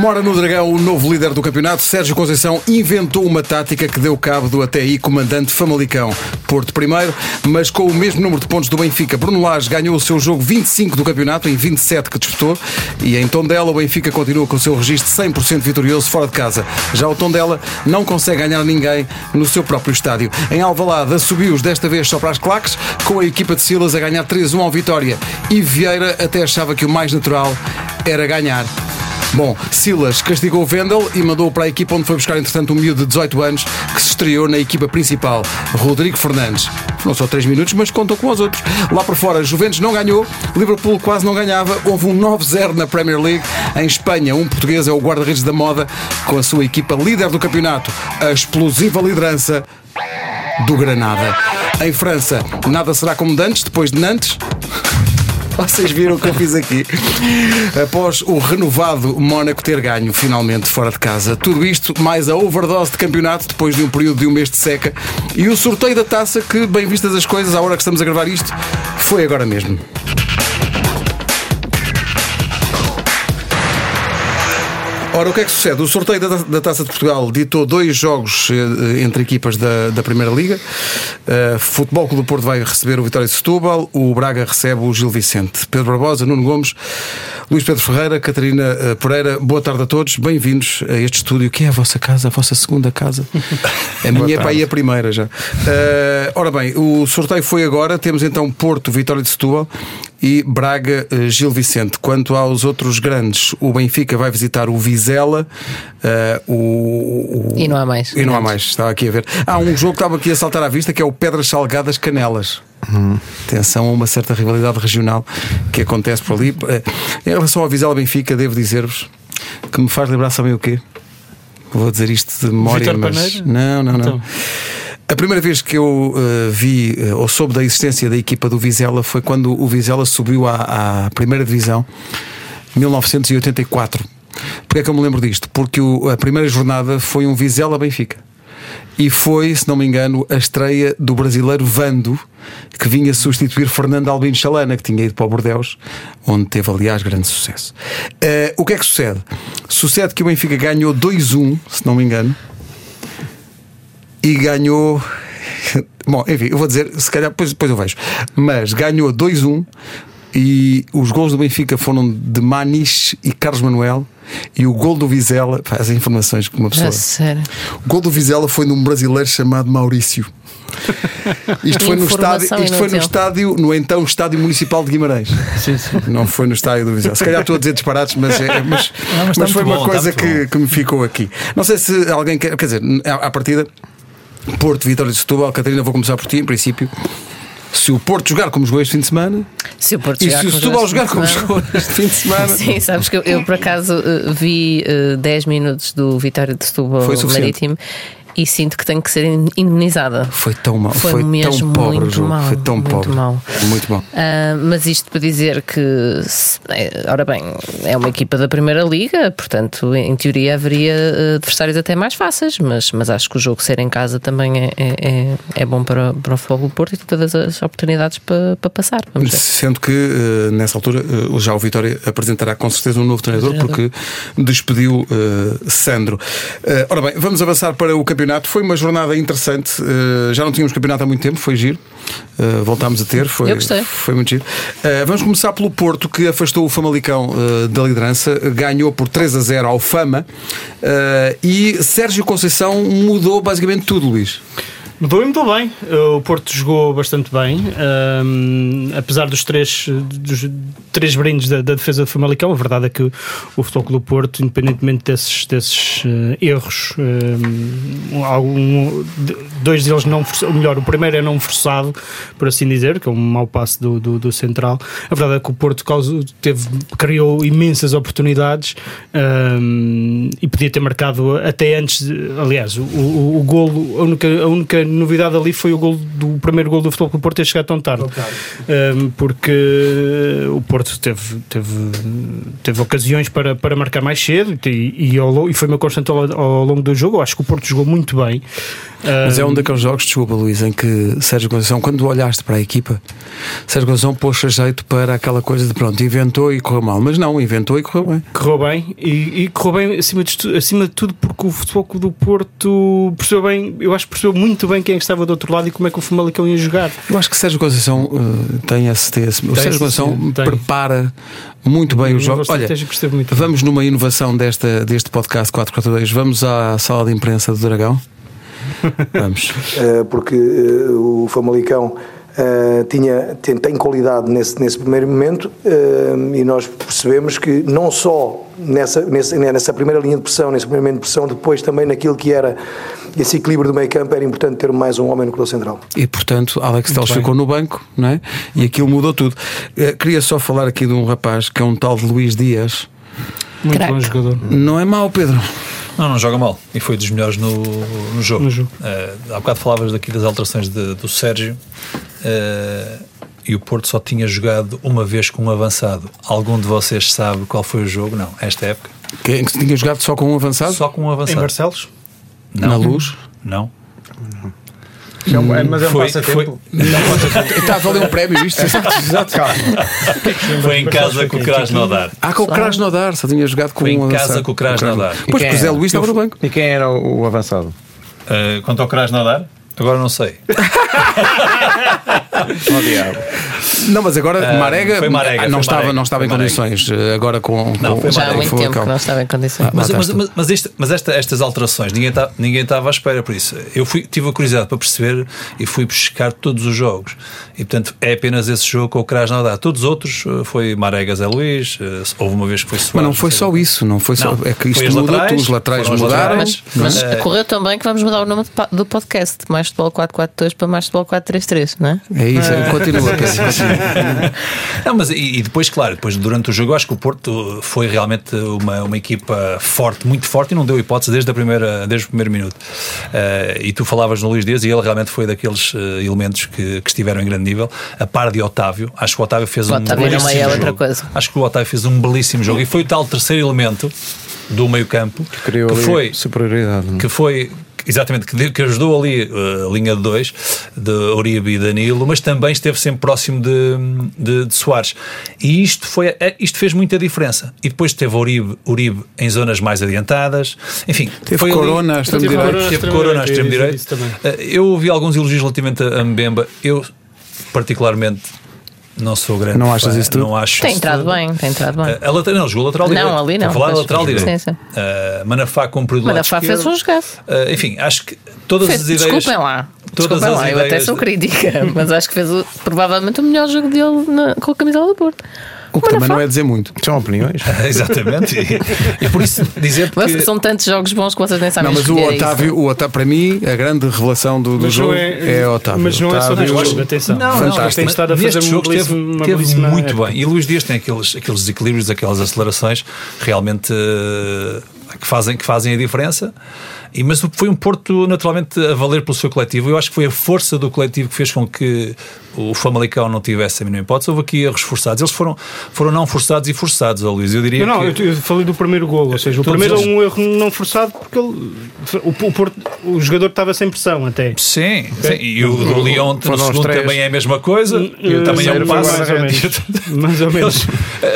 Mora no Dragão o novo líder do campeonato, Sérgio Conceição, inventou uma tática que deu cabo do até aí comandante Famalicão. Porto primeiro, mas com o mesmo número de pontos do Benfica. Bruno Lage ganhou o seu jogo 25 do campeonato, em 27 que disputou, e em Tondela o Benfica continua com o seu registro 100% vitorioso fora de casa. Já o Tondela não consegue ganhar ninguém no seu próprio estádio. Em Alvalade subiu-os desta vez só para as claques, com a equipa de Silas a ganhar 3-1 ao Vitória. E Vieira até achava que o mais natural era ganhar. Bom, Silas castigou Vendel e mandou para a equipa onde foi buscar, entretanto, um miúdo de 18 anos que se estreou na equipa principal, Rodrigo Fernandes. Foram só 3 minutos, mas contam com os outros. Lá por fora, Juventus não ganhou, Liverpool quase não ganhava, houve um 9-0 na Premier League. Em Espanha, um português é o guarda-redes da moda, com a sua equipa líder do campeonato, a explosiva liderança do Granada. Em França, nada será como dantes, depois de Nantes. Vocês viram o que eu fiz aqui. Após o renovado Mónaco ter ganho finalmente fora de casa. Tudo isto mais a overdose de campeonato depois de um período de um mês de seca. E o sorteio da taça, que, bem vistas as coisas, à hora que estamos a gravar isto, foi agora mesmo. Ora, o que é que sucede? O sorteio da, da Taça de Portugal ditou dois jogos eh, entre equipas da, da Primeira Liga. Uh, Futebol Clube do Porto vai receber o Vitória de Setúbal, o Braga recebe o Gil Vicente. Pedro Barbosa, Nuno Gomes, Luís Pedro Ferreira, Catarina Pereira, boa tarde a todos, bem-vindos a este estúdio que é a vossa casa, a vossa segunda casa. A minha é para aí a primeira já. Uh, ora bem, o sorteio foi agora, temos então Porto, Vitória de Setúbal e Braga uh, Gil Vicente. Quanto aos outros grandes, o Benfica vai visitar o Vizela. Uh, o, o, e não há mais. E não há mais, estava aqui a ver. Há um jogo que estava aqui a saltar à vista que é o Pedras Salgadas Canelas. Hum. Atenção a uma certa rivalidade regional que acontece por ali. Uh, em relação ao Vizela Benfica, devo dizer-vos que me faz lembrar, sabem o quê? Vou dizer isto de memória, mas. Paneiro? Não, não, não. Então. A primeira vez que eu uh, vi uh, ou soube da existência da equipa do Vizela foi quando o Vizela subiu à, à primeira divisão, 1984. Porquê é que eu me lembro disto? Porque o, a primeira jornada foi um Vizela Benfica. E foi, se não me engano, a estreia do brasileiro Vando, que vinha substituir Fernando Albino Chalana, que tinha ido para o Bordeus, onde teve, aliás, grande sucesso. Uh, o que é que sucede? Sucede que o Benfica ganhou 2-1, se não me engano, e ganhou. Bom, enfim, eu vou dizer, se calhar depois, depois eu vejo. Mas ganhou 2-1 e os gols do Benfica foram de Maniche e Carlos Manuel. E o gol do Vizela, pá, as informações que uma pessoa. A sério. O gol do Vizela foi num brasileiro chamado Maurício. Isto foi no estádio, isto foi no estádio, no então Estádio Municipal de Guimarães. Sim, sim. Não foi no estádio do Vizela. Se calhar estou a dizer disparates, mas, é- mas, Não, mas mas foi muito uma bom, coisa que, que me ficou aqui. Não sei se alguém quer, quer dizer, à partida, Porto, Vitória de Setúbal, Catarina, vou começar por ti, em princípio. Se o Porto jogar como jogou este fim de semana Se o Porto e se o Setúbal jogar como jogou este fim de semana, Sim, sabes que eu, eu, por acaso eh, vi eh, 10 minutos do Vitória de Setúbal. Marítimo e sinto que tenho que ser indemnizada. foi tão mau, Foi foi, tão mesmo pobre o muito mau, foi tão muito pobre, mau. muito bom. Ah, mas isto para dizer que, é, ora bem, é uma equipa da Primeira Liga, portanto, em teoria haveria eh, adversários até mais fáceis, mas, mas acho que o jogo ser em casa também é, é, é- é bom para, para o Fogo do Porto e tem todas as oportunidades para, para passar. Sendo que eh, nessa altura eh, já o Vitória apresentará com certeza um novo treinador porque despediu Sandro. Ora bem, vamos avançar para o campeonato. Foi uma jornada interessante. Eh, já não tínhamos campeonato há muito tempo, foi giro. Eh, voltámos a ter, foi, Eu gostei. foi muito giro. Eh, vamos começar pelo Porto, que afastou o Famalicão da liderança, ganhou por 3 a 0 ao Fama e Sérgio Conceição mudou basicamente tudo, Luís. Mudou e mudou bem. O Porto jogou bastante bem. Ahm, apesar dos três, dos três brindes da, da defesa do Famalicão, a verdade é que o Futebol Clube do Porto, independentemente desses, desses eh, erros, ahm, algum, de- dois deles não força- ou melhor, o primeiro é não forçado, por assim dizer, que é um mau passe do, do, do central. A verdade é que o Porto causou- teve, criou imensas oportunidades ahm, e podia ter marcado até antes, de- aliás, o, o, o golo, a única, a única novidade ali foi o, gol do, o primeiro gol do Futebol Clube Porto ter chegado tão tarde. Um, porque o Porto teve, teve, teve ocasiões para, para marcar mais cedo e, e, ao, e foi uma constante ao, ao, longo do jogo. Eu acho que o Porto jogou muito bem. Mas é um daqueles jogos, desculpa Luís, em que Sérgio Conceição, quando olhaste para a equipa, Sérgio Conceição pôs a jeito para aquela coisa de pronto, inventou e correu mal. Mas não, inventou e correu bem. Correu bem e, e correu bem acima de, acima de tudo porque o Futebol Clube do Porto percebeu bem, eu acho que percebeu muito bem quem é estava do outro lado e como é que o Famalicão ia jogar. Eu acho que Sérgio Conceição uh, tem esse, esse o Sérgio Conceição prepara muito bem os jogos. Olha, vamos numa inovação desta, deste podcast 442, vamos à sala de imprensa do Dragão. Vamos. Uh, porque uh, o Famalicão Uh, tinha, tem, tem, qualidade nesse, nesse primeiro momento uh, e nós percebemos que não só nessa, nessa, nessa primeira linha de pressão, nesse primeiro momento de pressão, depois também naquilo que era esse equilíbrio do meio campo, era importante ter mais um homem no clube central. E portanto, Alex Teles ficou no banco, não é? E aquilo mudou tudo. Uh, queria só falar aqui de um rapaz que é um tal de Luís Dias. Muito Crack. bom jogador. Não é mau, Pedro. Não, não joga mal. E foi dos melhores no, no jogo. No jogo. Uh, há bocado falavas daqui das alterações de, do Sérgio. Uh, e o Porto só tinha jogado uma vez com um avançado. Algum de vocês sabe qual foi o jogo? Não, esta época. Quem que tinha jogado só com um avançado? Só com um avançado. Em Barcelos? Não. Na luz? Não. Não, é, mas é um foi, passatempo. Foi... Estava ali um prémio, isto. Exato. Foi em casa com o Krasnodar. Ah, com o Krasnodar, só tinha jogado com foi um em casa com o Krasnodar. Pois, porque o Zé Luís estava no banco. E quem era o avançado? Uh, quanto ao Krasnodar? Agora não sei. oh, diabo. Não, mas agora uh, Marega, foi Marega não, foi estava, Marega, não estava em condições. Eh, agora com. Não, com, já há muito tempo que não estava em condições. Ah, mas, mas, mas, mas, este, mas esta, estas alterações, ninguém, tá, ninguém estava à espera por isso. Eu fui, tive a curiosidade para perceber e fui buscar todos os jogos. E portanto é apenas esse jogo com o Krasnodar. Todos os outros eh, foi Marega Zé Luís, houve uma vez que foi Soares. Mas não foi só isso, não foi só. Não, é que isto muda, laterais, os laterais mudaram. Mas, mas correu também que vamos mudar o nome do podcast, mais futebol 442 para mais futebol 433, não é? É isso, é. continua. não, mas e, e, depois, claro, depois durante o jogo, acho que o Porto foi realmente uma, uma equipa forte, muito forte e não deu hipótese desde, a primeira, desde o primeiro minuto. Uh, e tu falavas no Luís Dias e ele realmente foi daqueles uh, elementos que, que, estiveram em grande nível, a par de Otávio. Acho que o Otávio fez o um Otávio belíssimo é outra coisa. Acho que o Otávio fez um belíssimo jogo e foi o tal terceiro elemento do meio campo que, que foi superioridade é? que foi exatamente, que, que ajudou ali uh, a linha de dois, de Uribe e Danilo, mas também esteve sempre próximo de, de, de Soares. E isto, foi, é, isto fez muita diferença. E depois teve Uribe, Uribe em zonas mais adiantadas. Enfim, teve foi Corona a extremo-direito. Teve Corona a extremo-direito. Uh, eu ouvi alguns elogios relativamente a Mbemba. Eu, particularmente, não sou grande. Não achas isso tudo? Não acho tem entrado bem, tem entrado bem. A, a lateral, não, jogou lateral direito. Não, ali não. A falar lateral direito. Sim, sim. Uh, Manafá cumpriu do Manafá fez um jogo. Uh, enfim, acho que todas fez, as ideias. Desculpem lá. Todas Desculpem lá, eu até sou crítica, mas acho que fez o, provavelmente o melhor jogo dele na, com a camisola do Porto. O que também não é dizer muito. São opiniões. Exatamente. E, e, por isso dizer que. são tantos jogos bons que vocês nem sabem Não, mas o Otávio, o Otávio, para mim, a grande revelação do, do jogo é, é Otávio. Mas não é só neste jogo, atenção. Não, Fantástico. tem estado a fazer jogo teve, teve muito bem. E Luís Dias tem aqueles, aqueles desequilíbrios, aquelas acelerações realmente uh, que, fazem, que fazem a diferença. E, mas foi um Porto naturalmente a valer pelo seu coletivo. Eu acho que foi a força do coletivo que fez com que o Famalicão não tivesse a mínima hipótese. Houve aqui erros forçados. Eles foram, foram não forçados e forçados, oh, Luís. Eu diria não, que... Eu falei do primeiro gol. Ou seja, o primeiro eles... é um erro não forçado porque ele, o, o, Porto, o jogador estava sem pressão até. Sim, okay. sim. e o do Lyon no segundo também é a mesma coisa. Uh, também é um passo. Mais ou menos. mais ou menos.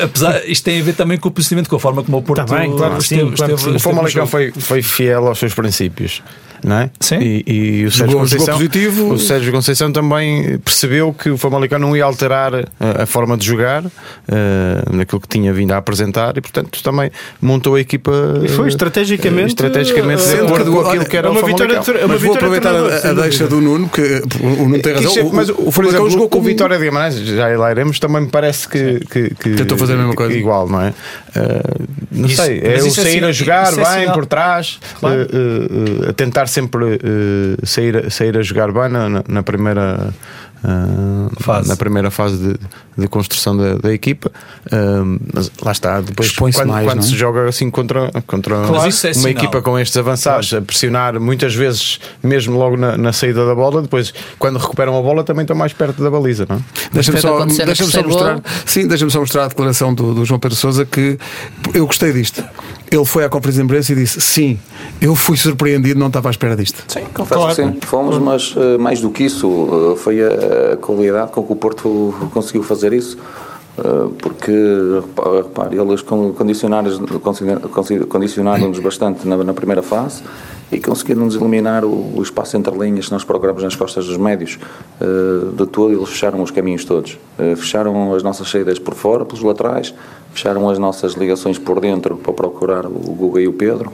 Apesar, isto tem a ver também com o posicionamento, com a forma como o Porto tá bem, claro, esteve, sim, claro, esteve, O Famalicão foi, foi fiel aos seus princípios princípios não é? Sim. E, e o, Sérgio Conceição, positivo. o Sérgio Conceição também percebeu que o Famalicão não ia alterar a, a forma de jogar uh, naquilo que tinha vindo a apresentar e, portanto, também montou a equipa. E foi estrategicamente, uh, estrategicamente uh, de acordo com aquilo que era uma o vitória, Famalicão. Mas vou aproveitar a, a deixa do Nuno, que o Nuno tem razão. mas o, o Famalicão jogou com o Vitória de Guimarães, já lá iremos, também me parece que, que, que tentou fazer a mesma coisa. Igual, não é? Uh, não isso, sei, é o sair assim, a jogar é bem por trás, claro. uh, uh, a tentar sempre sair, sair a jogar bem na, na primeira uh, na primeira fase de, de construção da, da equipa. Uh, mas lá está, depois quando, mais, quando se joga assim contra, contra claro, uma é equipa com estes avançados claro. a pressionar muitas vezes, mesmo logo na, na, saída da bola, depois quando recuperam a bola também estão mais perto da baliza. Não? É? Deixa-me só, deixa só mostrar, sim, deixa só mostrar a declaração do, do João Pedro Souza que eu gostei disto. Ele foi à conferência de imprensa e disse: Sim, eu fui surpreendido, não estava à espera disto. Sim, confesso claro. que sim, fomos, mas uh, mais do que isso, uh, foi a, a, qualidade com que o Porto conseguiu fazer isso. Uh, porque, repare, eles condicionaram-nos bastante na, na, primeira fase e conseguiram-nos eliminar o, o, espaço entre linhas que nós procuramos nas costas dos médios. de todo, eles fecharam os caminhos todos. fecharam as nossas saídas por fora, pelos laterais, fecharam as nossas ligações por dentro para procurar o Guga e o Pedro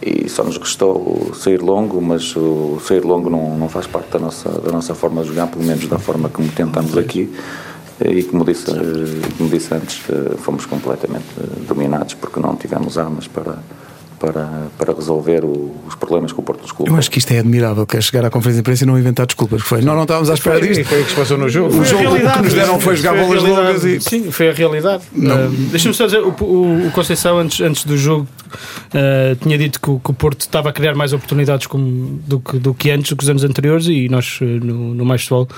e só nos restou sair longo, mas o sair longo não, não faz parte da nossa, da nossa forma de jogar, pelo menos da forma como tentamos aqui. E como disse, como disse antes, fomos completamente dominados porque não tivemos armas para, para, para resolver o, os problemas que o Porto nos colocou. Eu acho que isto é admirável, que é chegar à conferência de imprensa e não inventar desculpas. Foi, nós não estávamos à espera disto. Foi o que se passou no jogo. O jogo que nos deram foi jogar bolas longas e. Sim, foi a realidade. Uh, Deixa-me só dizer, o, o, o, Conceição, antes, antes do jogo, uh, tinha dito que o, que o, Porto estava a criar mais oportunidades como, do, que, do que antes, do que os anos anteriores, e nós, uh, no, no Mais Futebol,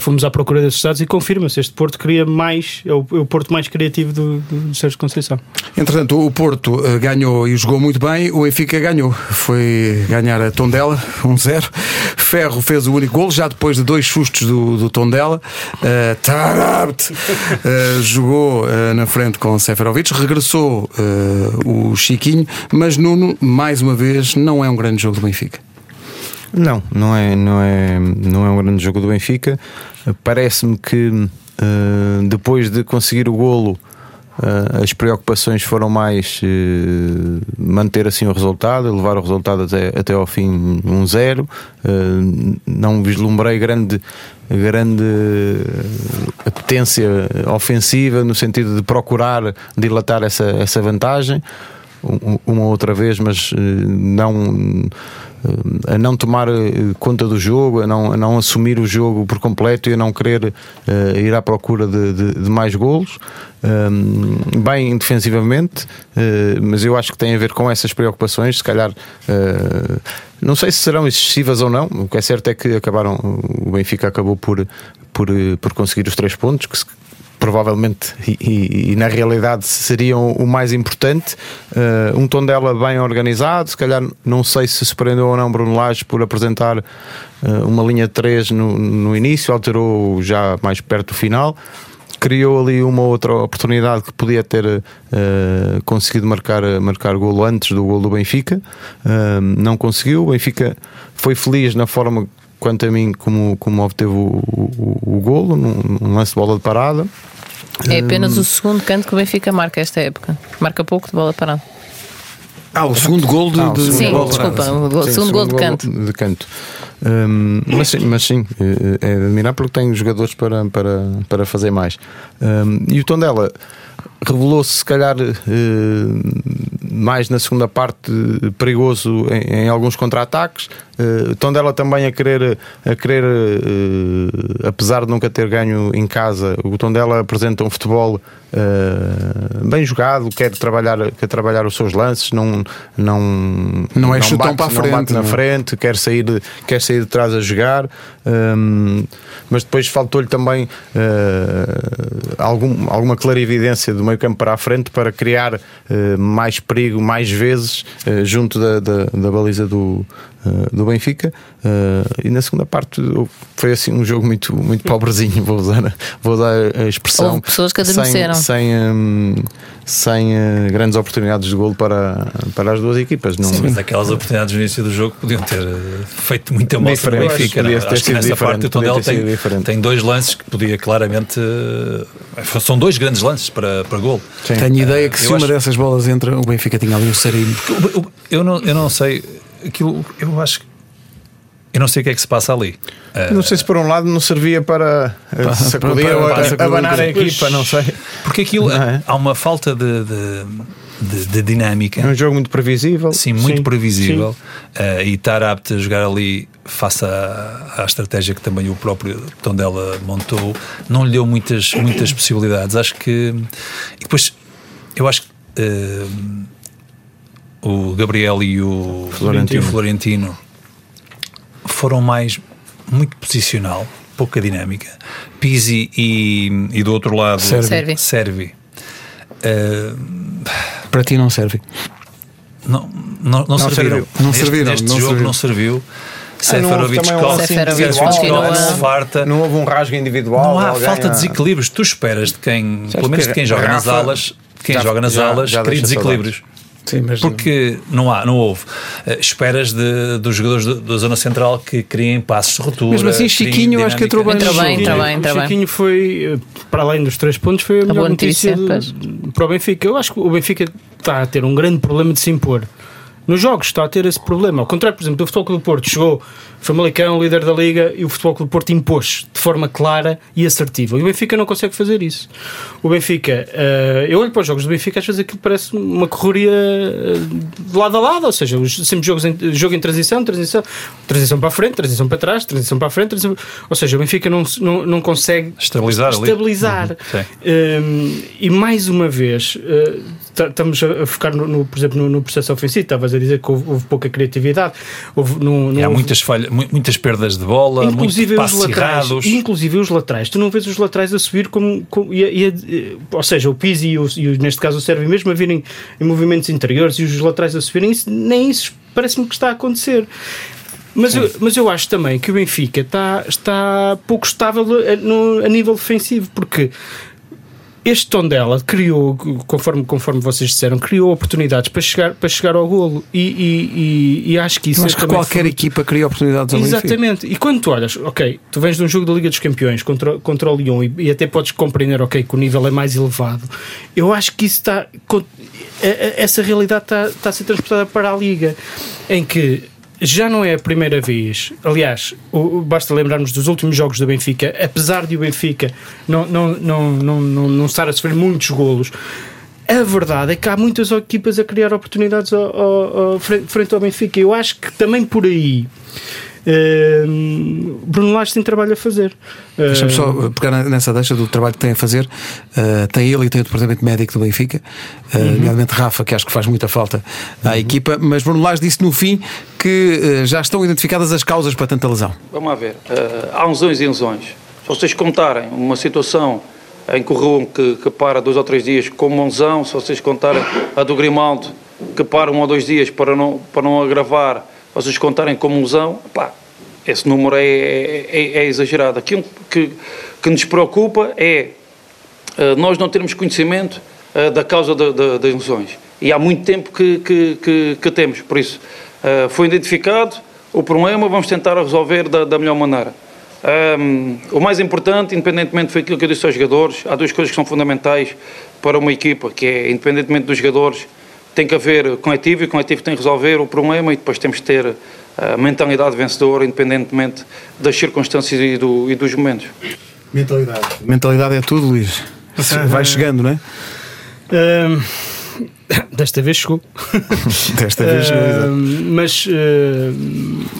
fomos à procura desses dados e confirma-se. Este Porto cria mais, é o, é o Porto mais criativo do, do Sérgio Conceição. Entretanto, o Porto ganhou e jogou muito bem, o Benfica ganhou. Foi ganhar a Tondela, 1-0. Ferro fez o único gol, já depois de dois sustos do, do Tondela. Uh, Tarabt uh, jogou uh, na frente com Seferovic, regressou uh, o Chiquinho, mas Nuno, mais uma vez, não é um grande jogo do Benfica. Não, não é, não é, não é um grande jogo do Benfica. Parece-me que depois de conseguir o golo as preocupações foram mais uh, manter assim o resultado, levar o resultado até, até ao fim 1-0. Um uh, não vislumbrei grande, grande apetência ofensiva no sentido de procurar dilatar essa, essa vantagem uma outra vez, mas não a não tomar conta do jogo, a não, a não assumir o jogo por completo e a não querer uh, ir à procura de, de, de mais golos um, bem defensivamente, uh, mas eu acho que tem a ver com essas preocupações. Se calhar, uh, não sei se serão excessivas ou não. O que é certo é que acabaram, o Benfica acabou por, por, por conseguir os três pontos, que provavelmente e, e, e, na realidade seriam o mais importante. Uh, um tom dela bem organizado, se calhar não sei se surpreendeu ou não Bruno Lage por apresentar uh, uma linha de 3 no, no início, alterou já mais perto do final criou ali uma outra oportunidade que podia ter uh, conseguido marcar, marcar golo antes do gol do Benfica. Não conseguiu. O Benfica foi feliz na forma, quanto a mim, como, como obteve o, o, o golo, num, num lance de bola de parada. É apenas o segundo canto que o Benfica marca esta época. Marca pouco de bola parada. Ah, o segundo gol de, ah, de, Sim, de desculpa, o, segundo, segundo gol de canto. De canto. Um, mas, sim, mas sim, é, é admirar porque tem jogadores para, para, para fazer mais. Um, e o tom dela revelou-se, se calhar, eh, mais na segunda parte, perigoso em, em alguns contra-ataques. Uh, Tondela também a querer, a querer uh, apesar de nunca ter ganho em casa, o Tondela apresenta um futebol uh, bem jogado, quer trabalhar, quer trabalhar os seus lances, não, não, não é não chutão bate, para a frente, bate na frente, quer sair, de, quer sair de trás a jogar, um, mas depois faltou-lhe também algum, alguma clarividência do meio campo para a frente para criar mais perigo mais vezes junto da, da, da baliza do, do Benfica uh, e na segunda parte foi assim um jogo muito, muito pobrezinho, vou usar, vou usar a expressão. Houve pessoas que adormeceram. Sem, sem, um, sem uh, grandes oportunidades de golo para, para as duas equipas. Não... Sim, mas aquelas oportunidades no início do jogo podiam ter eh, feito muita moça para o Benfica. Acho, acho que nessa parte o Tondela tem, tem dois lances que podia claramente. São dois grandes lances para, para golo. Sim. Tenho ideia que se uma acho... dessas bolas entra, o Benfica tinha ali um sarinho. Eu não, eu não sei aquilo, eu acho que eu não sei o que é que se passa ali. Não sei se por um lado não servia para sacudir ou abanar a equipa, não sei. Porque aquilo é? há uma falta de, de de, de, dinâmica. É um jogo muito previsível. Sim, muito sim, previsível. Sim. Uh, e estar apto a jogar ali face à, à, estratégia que também o próprio Tondela montou, não lhe deu muitas, muitas possibilidades. Acho que. E depois, eu acho que. Uh, o Gabriel e o Florentino. E o Florentino foram mais muito posicional, pouca dinâmica. Pisi e, e do outro lado Servi. Servi. Uh, para ti não serve? Não, não, não, não serviram. Não neste, serviram. Neste não jogo serviram. não serviu. Seferovic farta. Não houve um rasgo individual. Não há falta de desequilíbrios. Tu esperas de quem, pelo menos de quem joga nas alas, de quem joga nas alas, cria desequilíbrios. Sim, mas Porque não há, não houve. Uh, esperas de, dos jogadores da, da Zona Central que criem passos de ruptura. Mesmo assim, Chiquinho, acho que entrou bem. Entrou bem, entrou bem, entrou bem. Chiquinho foi, eh, para além dos três pontos, foi a, a melhor notícia, notícia de, para o Benfica. Eu acho que o Benfica está a ter um grande problema de se impor. Nos jogos está a ter esse problema. Ao contrário, por exemplo, do Futebol Clube do Porto chegou Famalicão, líder da Liga, e o Futebol Clube do Porto impôs de forma clara e assertiva. E o Benfica não consegue fazer isso. O Benfica, uh, eu olho para os jogos do Benfica, às vezes aquilo parece uma correria eh, de lado a lado, ou seja, sempre jogos em, jogo em transição, transição, transição para a frente, transição para trás, transição para a frente, transição, ou seja, o Benfica não, não, não consegue estabilizar. estabilizar. Uhum. Um, e mais uma vez, uh, estamos a focar, no, no, por exemplo, no, no, processo ofensivo. Estavas a dizer que houve, houve pouca criatividade. Houve, há houve... muitas falhas, muitas perdas de bola, inclusive os laterais, errados. Inclusive os laterais. Tu não vês os laterais a subir como. como e, e, ou seja, o Pizzi e, o, e neste caso o Sérvio mesmo a virem em movimentos interiores e os laterais a subirem. Isso, nem isso parece-me que está a acontecer. Mas eu, mas eu acho também que o Benfica está, está pouco estável a, no, a nível defensivo, porque este tom dela criou, conforme, conforme vocês disseram, criou oportunidades para chegar, para chegar ao golo. E, e, e, e acho que isso Mas é que qualquer foi... equipa cria oportunidades ao Exatamente. E quando tu olhas, ok, tu vens de um jogo da Liga dos Campeões contra, contra o Lyon e, e até podes compreender, ok, que o nível é mais elevado. Eu acho que isso está. Essa realidade está, está a ser transportada para a Liga, em que já não é a primeira vez. Aliás, basta lembrarmos dos últimos jogos do Benfica, apesar de o Benfica não, não, não, não, não, não estar a sofrer muitos golos. A verdade é que há muitas equipas a criar oportunidades ao, ao, ao, frente ao Benfica. Eu acho que também por aí Uh, Bruno Lage tem trabalho a fazer. Deixa-me só uh, pegar nessa deixa do trabalho que tem a fazer. Uh, tem ele e tem o departamento médico do Benfica, uh, uhum. nomeadamente Rafa, que acho que faz muita falta à uhum. equipa. Mas Bruno Lage disse no fim que já estão identificadas as causas para tanta lesão. Vamos lá ver. há lesões e lesões. Se vocês contarem uma situação em que o Rum que, que, para dois ou três dias com uma lesão, se vocês contarem a do Grimaldo que para um ou dois dias para não, para não agravar vocês contarem como lesão, pá, esse número é, é, é, é exagerado. Aquilo que, que nos preocupa é uh, nós não termos conhecimento uh, da causa das lesões. E há muito tempo que, que, que, que temos, por isso uh, foi identificado o problema, vamos tentar resolver da, da melhor maneira. Um, o mais importante, independentemente foi aquilo que eu disse aos jogadores, há duas coisas que são fundamentais para uma equipa, que é, independentemente dos jogadores, tem que haver coletivo e o coletivo tem que resolver o problema e depois temos que ter a mentalidade vencedora, independentemente das circunstâncias e, do, e dos momentos. Mentalidade. Mentalidade é tudo, Luís. Vai chegando, não é? Um Desta vez chegou. Desta vez chegou. Uh, mas, uh,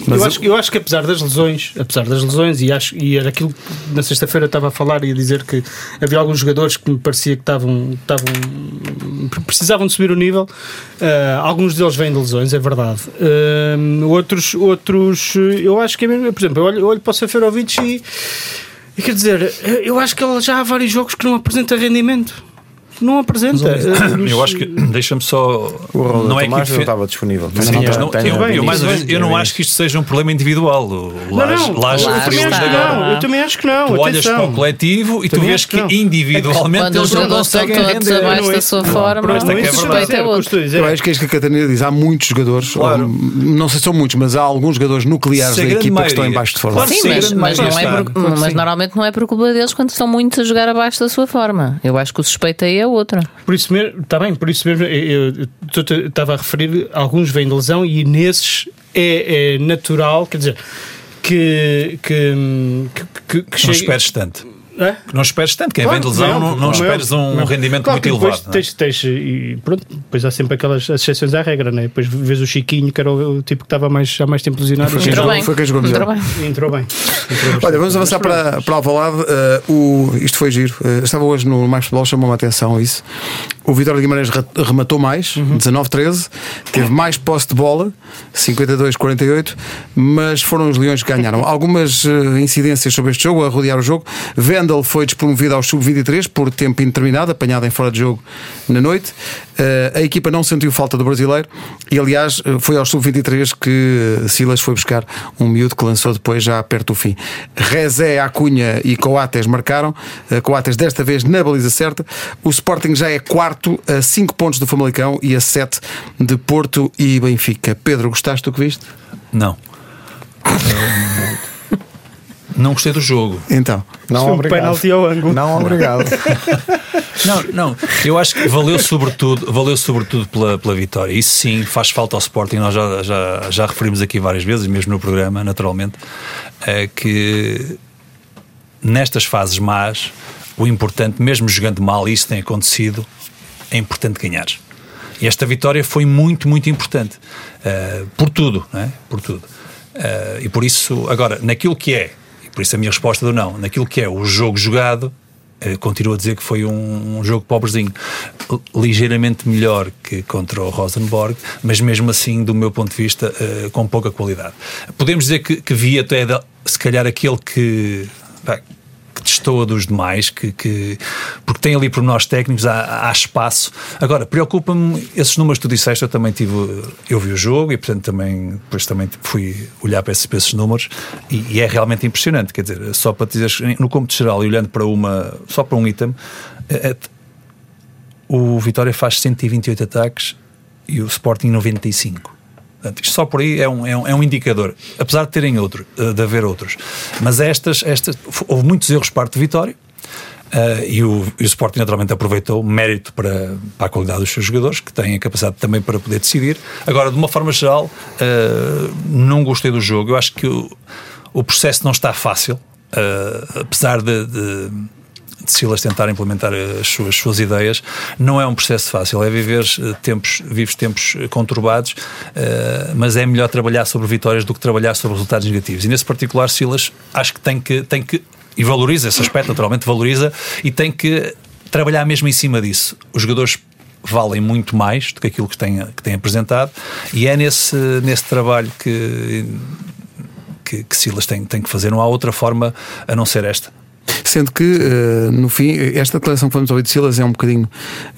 mas eu, acho, eu acho que apesar das lesões, apesar das lesões, e, acho, e era aquilo que na sexta-feira estava a falar e a dizer que havia alguns jogadores que me parecia que estavam, estavam precisavam de subir o nível. Uh, alguns deles vêm de lesões, é verdade. outros, outros, eu acho que é mesmo, por exemplo, eu olho, eu olho para o Seferovic e, e quer dizer, eu acho que ele já há vários jogos que não apresenta rendimento não apresenta. Eu acho que, deixa-me só. O não é que não estava disponível. Sim, não, não, eu, eu, mais vez, eu não acho que isto seja um problema individual. Não, Laje, eu, também acho que não, eu também acho que não. Tu olhas para o coletivo e tu vês que, individualmente eles não conseguem render. abaixo da sua forma, respeito é outro. Eu acho que é isso que a Catarina diz. Há muitos jogadores, não sei se são muitos, mas há alguns jogadores nucleares da equipa que estão em baixo de forma. Sim, mas normalmente não é por culpa deles quando são muitos a jogar abaixo da sua forma. Eu acho que o suspeito aí é outra. Por isso mesmo, está bem, por isso mesmo eu, estava a referir, alguns vêm de lesão e nesses é, é natural, quer dizer, que, que, que, que, que não esperes tanto. É? Não esperes tanto, quem claro, vem de lesão não, não, não esperes um não. rendimento claro, muito elevado. É? Tens, tens, e pronto, depois há sempre aquelas exceções à regra, né? depois vês o Chiquinho, que era o, tipo que estava mais, há mais tempo lesionado. Foi, entrou, bem. foi quem jogou melhor. Entrou bem. Entrou bem. Olha, vamos avançar para, para Alvalade. Uh, o, isto foi giro. Uh, estava hoje no Mais Futebol, chamou-me a atenção isso. O Vitória de Guimarães rematou mais, uhum. 19-13, teve mais posse de bola, 52-48, mas foram os Leões que ganharam. Algumas uh, incidências sobre este jogo, a rodear o jogo. Vendel foi despromovido ao sub-23 por tempo indeterminado, apanhado em fora de jogo na noite. Uh, a equipa não sentiu falta do brasileiro e, aliás, eh, foi ao sub-23 que Silas foi buscar um miúdo que lançou depois, já perto do fim. Rezé, Acunha e Coates marcaram. Uh, Coates desta vez na baliza certa. O Sporting já é quarto a 5 pontos do Famalicão e a 7 de Porto e Benfica. Pedro, gostaste do que viste? Não. Não gostei do jogo. Então, não um obrigado. penalti ao ângulo. Não, obrigado. não, não, eu acho que valeu sobretudo, valeu sobretudo pela, pela vitória. Isso sim faz falta ao Sporting. Nós já, já, já referimos aqui várias vezes, mesmo no programa, naturalmente, é que nestas fases más, o importante, mesmo jogando mal, isso tem acontecido, é importante ganhar. E esta vitória foi muito, muito importante. Uh, por tudo, não é? Por tudo. Uh, e por isso, agora, naquilo que é por isso a minha resposta do não. Naquilo que é o jogo jogado, eh, continuo a dizer que foi um, um, jogo pobrezinho, ligeiramente melhor que contra o Rosenborg, mas mesmo assim, do meu ponto de vista, uh, com pouca qualidade. Podemos dizer que, que vi até, se calhar, aquele que destoa dos demais, que, que, porque tem ali nós técnicos, há, há espaço. Agora, preocupa-me esses números que tu disseste, eu também tive, eu vi o jogo e portanto também, depois também fui olhar para esses, para esses números e, e, é realmente impressionante, quer dizer, só para te dizer, no cômputo geral e olhando para uma, só para um item, é, o Vitória faz 128 ataques e o Sporting 95. Portanto, isto só por aí é um, é um, é um indicador, apesar de terem outro, eh, de haver outros. Mas estas, estas houve muitos erros parte de Vitória. Uh, e, o, e o Sporting naturalmente aproveitou mérito para, para a qualidade dos seus jogadores, que têm a capacidade também para poder decidir. Agora, de uma forma geral, uh, não gostei do jogo. Eu acho que o, o processo não está fácil, uh, apesar de, de de Silas tentar implementar as suas, suas ideias, não é um processo fácil, é viver eh, tempos, vives tempos eh, conturbados, uh, mas é melhor trabalhar sobre vitórias do que trabalhar sobre resultados negativos. E nesse particular, Silas, acho que tem que, tem que e valoriza esse aspecto, naturalmente valoriza, e tem que trabalhar mesmo em cima disso. Os jogadores valem muito mais do que aquilo que têm, que têm apresentado, e é nesse, nesse trabalho que, que, que Silas tem, tem que fazer. Não há outra forma a não ser esta. Sendo que, uh, no fim, esta declaração que vamos ouvir de Silas é um bocadinho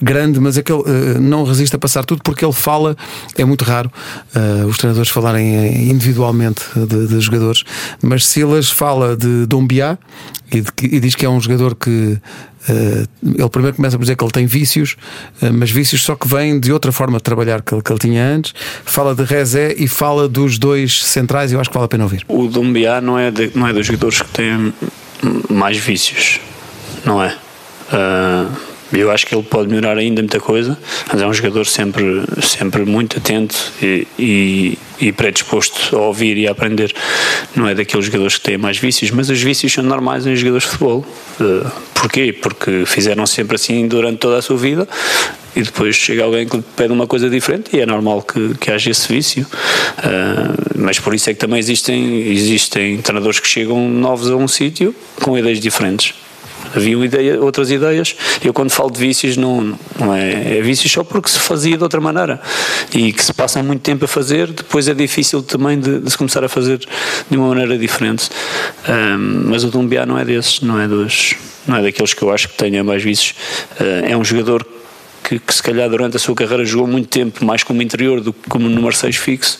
grande, mas é que ele uh, não resiste a passar tudo porque ele fala, é muito raro uh, os treinadores falarem individualmente de, de, jogadores, mas Silas fala de Dombiá e, e diz que é um jogador que Uh, ele primeiro começa por dizer que ele tem vícios, uh, mas vícios só que vêm de outra forma de trabalhar que ele, que ele tinha antes. Fala de Rezé e fala dos dois centrais, e eu acho que vale a pena ouvir. O Dombiá não é, não é dos jogadores que têm mais vícios, não é? Uh, eu acho que ele pode melhorar ainda muita coisa, mas é um jogador sempre, sempre muito atento e, e, e, predisposto a ouvir e a aprender. Não é daqueles jogadores que têm mais vícios, mas os vícios são normais em jogadores de futebol. Uh, porquê? Porque fizeram sempre assim durante toda a sua vida e depois chega alguém que pede uma coisa diferente e é normal que, que haja esse vício. Uh, mas por isso é que também existem, existem treinadores que chegam novos a um sítio com ideias diferentes. Haviam ideia, outras ideias. Eu, quando falo de vícios, não, não é, é vícios só porque se fazia de outra maneira e que se passa muito tempo a fazer, depois é difícil também de, de se começar a fazer de uma maneira diferente. Um, mas o Dumbiá não é desses, não é dos, não é daqueles que eu acho que tenha mais vícios. Uh, é um jogador que, que, se calhar durante a sua carreira jogou muito tempo mais como interior do que como número 6 fixo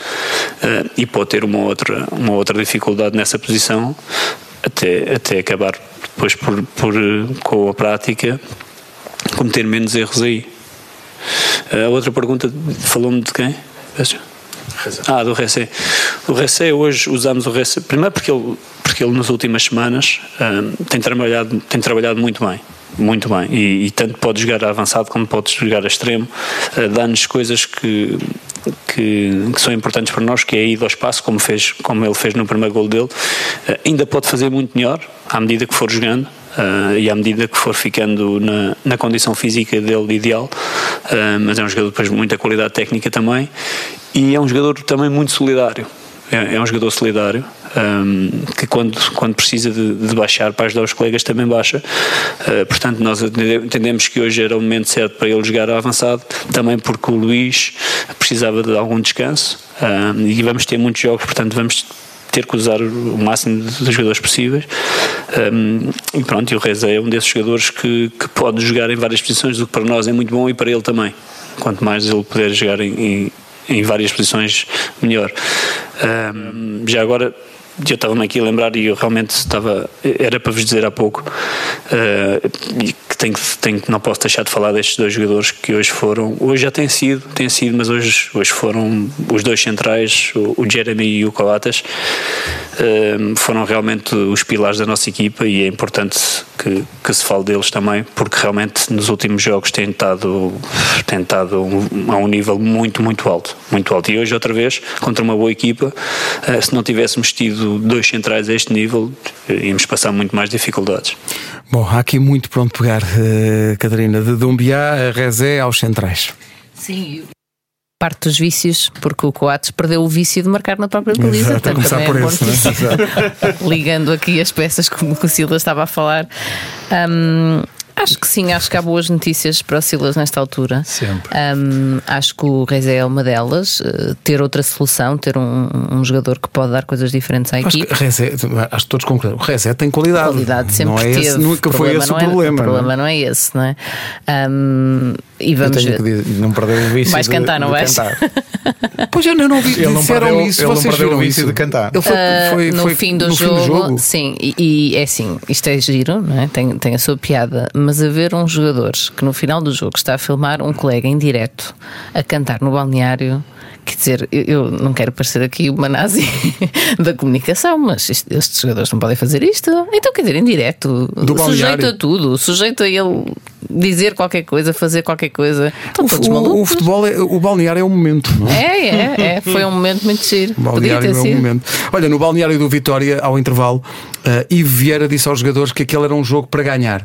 uh, e pode ter uma outra, uma outra dificuldade nessa posição até, até acabar depois por, por, com a prática cometer menos erros aí. A outra pergunta falou-me de quem? Ah, do Recé. O Recé, hoje usamos o Recé, primeiro porque ele, porque ele nas últimas semanas uh, tem, trabalhado, tem trabalhado muito bem muito bem. E, e, tanto pode jogar avançado como pode jogar a extremo, uh, dá-nos coisas que, que, que, são importantes para nós, que é ida ao espaço, como, fez, como ele fez no primeiro gol dele. Uh, ainda pode fazer muito melhor à medida que for jogando. Uh, e à medida que for ficando na, na condição física dele ideal, uh, mas é um jogador de muita qualidade técnica também e é um jogador também muito solidário. É, é um jogador solidário um, que quando, quando precisa de, de, baixar para ajudar os colegas também baixa. Uh, portanto, nós entendemos que hoje era o momento certo para ele jogar avançado, também porque o Luís precisava de algum descanso um, e vamos ter muitos jogos, portanto, vamos ter que usar o máximo de jogadores possíveis. Um, e pronto, e o Reza é um desses jogadores que, que pode jogar em várias posições, o que para nós é muito bom e para ele também. Quanto mais ele puder jogar em, em várias posições, melhor. Um, já agora eu estava-me aqui a lembrar e eu realmente estava era para vos dizer há pouco uh, que tenho, tenho não posso deixar de falar destes dois jogadores que hoje foram hoje já têm sido têm sido mas hoje hoje foram os dois centrais o, o Jeremy e o Coatas uh, foram realmente os pilares da nossa equipa e é importante que, que se fale deles também porque realmente nos últimos jogos têm estado têm estado um, a um nível muito muito alto muito alto e hoje outra vez contra uma boa equipa uh, se não tivéssemos tido dois centrais a este nível, íamos passar muito mais dificuldades. Bom, há aqui muito pronto pegar, uh, Catarina, de Dumbiá a Rezé aos centrais. Sim, parte dos vícios, porque o Coates perdeu o vício de marcar na própria baliza. Exato, portanto, também por é esse, né? Ligando aqui as peças, como o Silas estava a falar. Um, Acho que sim, acho que há boas notícias para o Silas nesta altura. Sempre. Um, acho que o Reis é uma delas. Uh, ter outra solução, ter um, um, jogador que pode dar coisas diferentes à acho equipe. Que Rezé, acho que todos concordam. O Rezé tem qualidade. Qualidade sempre não é teve. Esse, nunca foi esse o é, problema. O problema não é, não é esse, não é? Um, e vamos eu tenho. Que não perdeu o vício. Vais de, cantar, não de vais? Cantar. Pois eu não vi. Ele não perdeu, isso, ele não perdeu o vício de cantar. Ele foi, Uh, foi, no, foi fim do, no jogo, fim do jogo. sim, e, e é assim, isto é giro, não é? tem, tem a sua piada, mas haver um jogador que no final do jogo está a filmar um colega em direto a cantar no balneário. Quer dizer, eu, eu não quero parecer aqui uma nazi da comunicação, mas isto- estes jogadores não podem fazer isto. Então, quer dizer, em direto, Do balneário. sujeito a tudo, sujeito a ele dizer qualquer coisa, fazer qualquer coisa. Estão O, todos o- o malucos. futebol, é, o balneário é um momento, não é? É, é, é. Foi um momento muito giro. O Podia balneário ter é um momento. Olha, no balneário do Vitória, ao intervalo, uh, Ivo Vieira disse aos jogadores que aquele era um jogo para ganhar.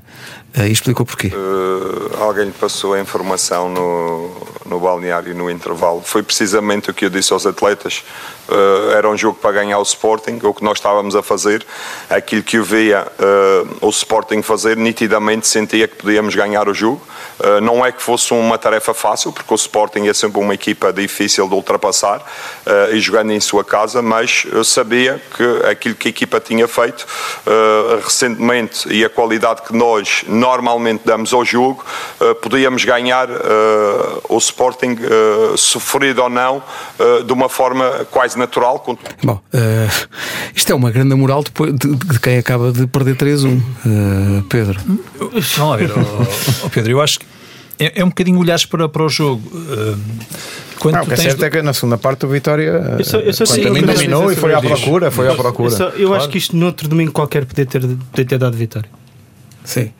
Uh, e explicou porquê. Uh, alguém lhe passou a informação no, no balneário no intervalo. Foi precisamente o que eu disse aos atletas. Uh, era um jogo para ganhar o Sporting, o que nós estávamos a fazer, aquilo que eu via uh, o Sporting fazer, nitidamente sentia que podíamos ganhar o jogo. Uh, não é que fosse uma tarefa fácil, porque o Sporting é sempre uma equipa difícil de ultrapassar e jogando em sua casa, mas eu sabia que aquilo que a equipa tinha feito recentemente e a qualidade que nós normalmente damos ao jogo, podíamos ganhar o Sporting, uh, sofrido ou não, uh, de uma forma quase natural. Bom, uh, isto é uma grande moral depois de, de quem acaba de perder 3-1. Uh, Pedro. Vamos lá ver, ó, ó Pedro, eu acho que é, é um bocadinho olhares para, para o jogo. Uh, Quando Não, o que é tens certo do- é que na segunda parte o Vitória Eu só- eu só sei- eu dominou e foi à procura, foi à Eu, procura. só- eu acho que isto noutro domingo qualquer podia ter, podia ter dado vitória. Sim.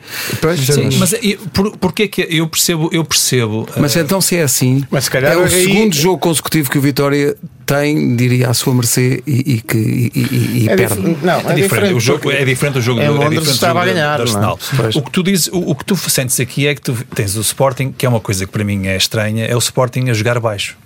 Sim, mas e por, porque é que eu percebo, eu percebo. Mas eh, então, se é assim, Mas se calhar é o aí- segundo jogo consecutivo que o Vitória tem, diria, à sua mercê e, e que e, e- e É perde. dif- Não, É diferente, o jogo, é diferente do jogo Em do, é Londres diferente do estava jogo a ganhar, do não é? Arsenal. Pois. O que tu dizes, o, o que tu sentes aqui é que tu tens o Sporting, que é uma coisa que para mim é estranha, é o Sporting a jogar baixo.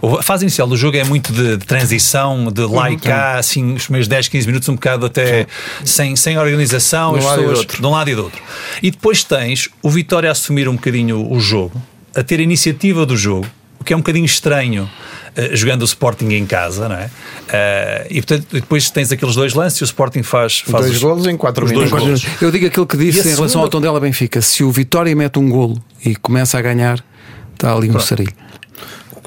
O- A fase inicial do jogo é muito de, de transição, de lá Uhum. e cá, assim, os primeiros 10, 15 minutos, um bocado até sem, sem organização, De um as lado e do pessoas outro. de um lado e do outro. E depois tens o Vitória a assumir um bocadinho o jogo, a ter a iniciativa do jogo, o que é um bocadinho estranho. eh, jogando o Sporting em casa, não é? Eh, e portanto, depois tens aqueles dois lances e o Sporting faz, faz Dois os- golos em quatro os minutos. dois golos. Eu digo aquilo que disse em relação segunda- ao Tondela Benfica. Se o Vitória mete um golo e começa a ganhar, está ali um sarilho.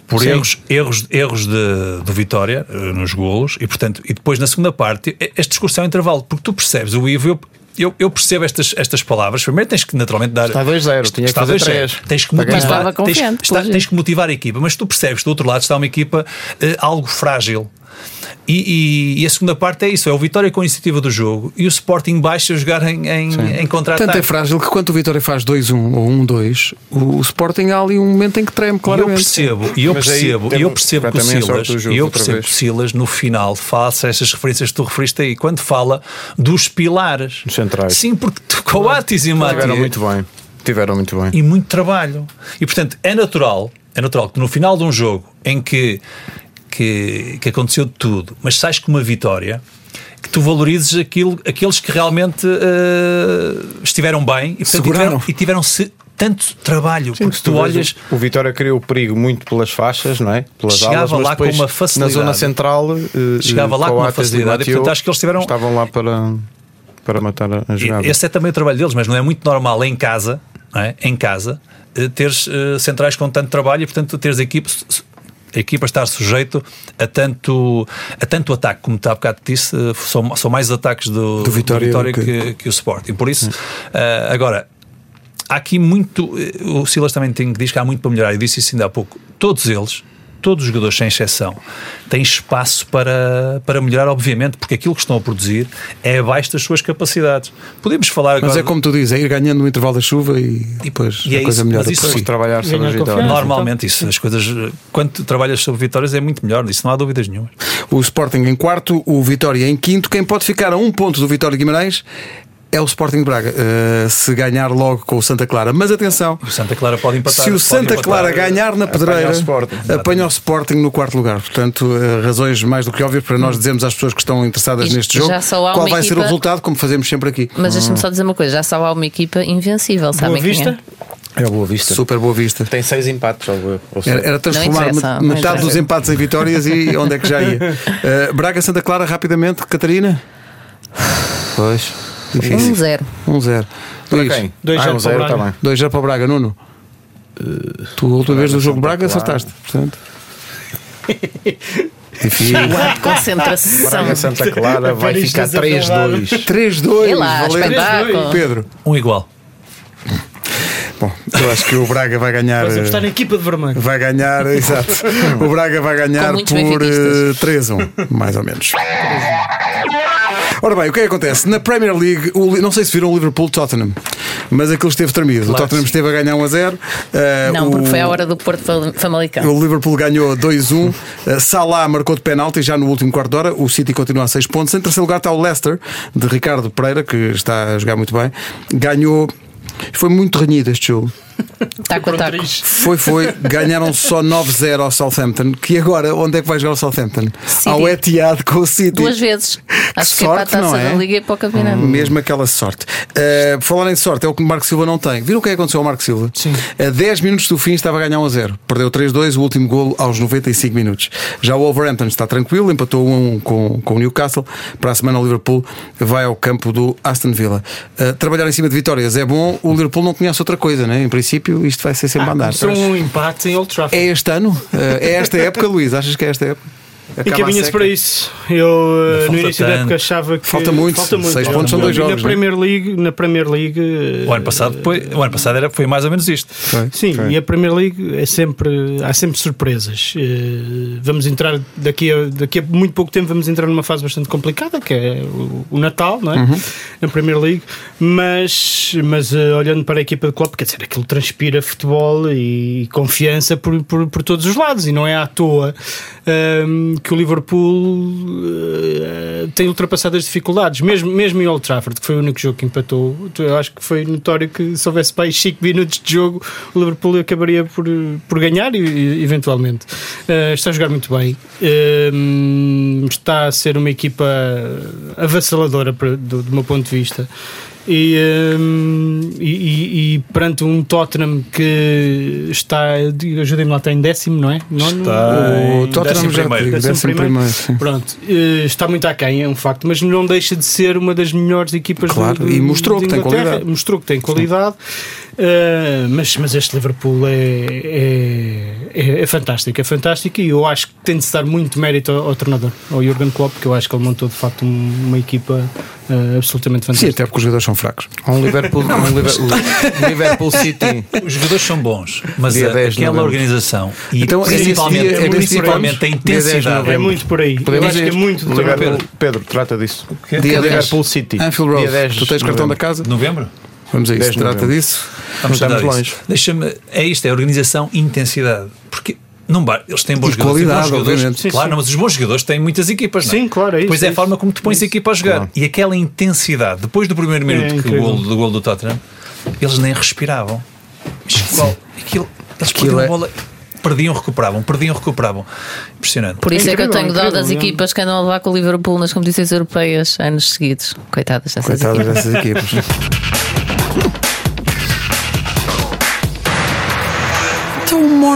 Por Sim. erros, erros, erros de, do Vitória eh, nos golos e portanto e depois na segunda parte este discurso é um intervalo porque tu percebes o Ivo eu, eu, eu percebo estas, estas palavras primeiro tens que naturalmente dar Está 2-0, tinha que está fazer 2-0. três. tens que motivar tens, está- tens que motivar a equipa mas tu percebes do outro lado está uma equipa eh, algo frágil E, e, e, a segunda parte é isso: é o Vitória com a iniciativa do jogo e o Sporting baixo a jogar em, em, em contra-ataque. Tanto é frágil que quando o Vitória faz 2-1 ou 1-2, o, o, Sporting há ali um momento em que treme, claramente. Eu percebo, e eu percebo, e eu percebo que o Silas, eu percebo que Silas no final faça essas referências que tu referiste aí, quando fala dos pilares. Centrais. Sim, porque Coates e Mati. Tiveram muito bem. Tiveram muito bem. E muito trabalho. E portanto é natural, é natural que no final de um jogo em que que, que aconteceu de tudo, mas sais com uma vitória que tu valorizes aquilo, aqueles que realmente uh, estiveram bem e, portanto, tiveram, e tiveram se tanto trabalho, Sim, porque tu, tu olhas. O, o Vitória criou perigo muito pelas faixas, não é? Pelas chegava alas, lá com uma facilidade. Na zona central, uh, chegava lá com uma facilidade. E, portanto, acho que eles tiveram. Estavam lá para, para matar a jogada. Esse é também o trabalho deles, mas não é muito normal em casa, não é? em casa, eh, teres uh, centrais com tanto trabalho e, portanto, teres equipes a equipa estar sujeito a tanto, a tanto ataque, como há bocado disse, são, são mais ataques do, do Vitória, do Vitória que... Que, que, o Sporting. Por isso, uh, agora, há aqui muito. O Silas também tem, diz que há muito para melhorar. Eu disse isso ainda há pouco. Todos eles todos os jogadores, sem exceção, têm espaço para, para melhorar, obviamente, porque aquilo que estão a produzir é abaixo das suas capacidades. Podemos falar agora. Mas é como tu dizes, é ir ganhando no intervalo da chuva e, depois e é a coisa melhor. Mas isso, trabalhar sobre as vitórias. Normalmente, isso, as coisas, quando tu trabalhas sobre vitórias, é muito melhor, isso não há dúvidas nenhuma. O Sporting em quarto, o Vitória em quinto. Quem pode ficar a um ponto do Vitória Guimarães é o Sporting de Braga, uh, se ganhar logo com o Santa Clara. Mas atenção, o Santa Clara pode empatar. Se o Santa empatar, Clara ganhar na pedreira, apanha o, Sporting, apanha o Sporting no quarto lugar. Portanto, uh, razões mais do que óbvias para nós dizermos às pessoas que estão interessadas neste jogo qual vai equipa... ser o resultado, como fazemos sempre aqui. Mas deixa-me hum. só dizer uma coisa: já só há uma equipa invencível, sabem quem é? É a Boa Vista. Super Boa Vista. Tem seis empates. Ou, ou era, era transformar metade dos empates em vitórias e onde é que já ia. Uh, Braga, Santa Clara, rapidamente. Catarina? Pois. Difícil. 1-0. 1-0. Para quem? 2-0 ah, um para Braga. Tá 2-0 para o Braga, Nuno. Uh, tu, a última vez do jogo Braga, acertaste. Portanto. Difícil. de concentração. Braga Santa Clara vai ficar 3-2. 3-2. Valeu. Pedro. Um igual. Bom, eu acho que o Braga vai ganhar. Vamos apostar na equipa de vermelho. Vai ganhar, exato. O Braga vai ganhar por 3-1, eh, mais ou menos. Ora bem, o que é que acontece? Na Premier League, o, não sei se viram o Liverpool-Tottenham, mas aquilo esteve tremido. Claro. O Tottenham esteve a ganhar 1 a 0. Uh, não, o, porque foi a hora do Porto Famalicão. O Liverpool ganhou 2-1. Uh, Salah marcou de penalti já no último quarto de hora. O City continua a 6 pontos. Em terceiro lugar está o Leicester, de Ricardo Pereira, que está a jogar muito bem. Ganhou. Foi muito renhido este jogo. Taco a taco. Foi, foi. Ganharam só 9-0 ao Southampton. Que agora, onde é que vai jogar o Southampton? City. Ao Etihad com o City. Duas vezes. Que Acho sorte, que é para a taça é? da Liga e para o campeonato. Hum. Mesmo aquela sorte. Uh, falar em sorte, é o que o Marco Silva não tem. Viram o que é aconteceu ao Marco Silva? Sim. A 10 minutos do fim estava a ganhar 1 a 0. Perdeu 3-2, o último golo aos 95 minutos. Já o Wolverhampton está tranquilo, empatou 1 a 1 com, com o Newcastle. Para a semana o Liverpool vai ao campo do Aston Villa. Uh, trabalhar em cima de vitórias é bom. O Liverpool não conhece outra coisa, né? Em princípio, isto vai ser sempre ah, andar. São um empate em Old Trafford. É este ano? Eh, é esta época, Luís? Achas que é esta época? Encaminha-se para isso. Eu uh, no início tanto. da época achava que falta muito. Falta muito. Seis pontos são dois jogos. Na Premier League, na Premier League. O ano passado foi, o ano passado era, foi mais ou menos isto. Foi, Sim, foi. e a Premier League é sempre há sempre surpresas. Uh, vamos entrar daqui a, daqui a muito pouco tempo vamos entrar numa fase bastante complicada que é o, o Natal, não é? Uhum. Na Premier League, mas mas olhando para a equipa de Klopp, quer dizer, aquilo transpira futebol e confiança por, por, por todos os lados e não é à toa um, que o Liverpool uh, tem ultrapassado as dificuldades, mesmo, mesmo em Old Trafford, que foi o único jogo que empatou. Eu acho que foi notório que se houvesse para 5 minutos de jogo, o Liverpool acabaria por, por ganhar, eventualmente. Uh, está a jogar muito bem, uh, está a ser uma equipa avassaladora do, do meu ponto de vista. E, um, e, e, perante um Tottenham que está, ajudem-me lá, está em décimo, não é? Nono, está o Tottenham décimo já primeiro. Décimo, décimo primeiro. primeiro Pronto, eh, está muito aquém, é um facto, mas não deixa de ser uma das melhores equipas claro, do, do, e mostrou que tem qualidade. Mostrou que tem qualidade. Sim Uh, mas, mas este Liverpool é, é, é, é, fantástico, é fantástico e eu acho que tem de se dar muito mérito ao, ao treinador, ao Jurgen Klopp, que eu acho que ele montou de facto uma equipa uh, absolutamente fantástica. Sim, até porque os jogadores são fracos. Um Liverpool, um Liverpool, Liverpool City. Os jogadores são bons, mas a, aquela organização e então, principalmente, é, principalmente a intensidade é muito por aí. Podemos acho que é muito Pedro, Pedro, trata disso. Dia Liverpool City. Anfield Road. Tu tens cartão da casa? Novembro? Vamos a isso, trata disso. Vamos estamos longe. Deixa-me, é isto, é organização e intensidade. Porque não eles têm bons e jogadores. Qualidade, bons jogadores. Sim, claro, sim. Não, mas os bons jogadores têm muitas equipas. Não é? Sim, claro. É isso, é, é a forma como tu pões a equipa a jogar. Claro. E aquela intensidade, depois do primeiro minuto é, que o gol, do gol do Tottenham, eles nem respiravam. Aquilo, eles Aquilo é... bola perdiam, recuperavam, perdiam, recuperavam. Impressionante. Por isso é, é que eu tenho dó das equipas que andam a levar com o Liverpool nas competições europeias anos seguidos. Coitadas dessas Coitadas equipas. dessas equipas.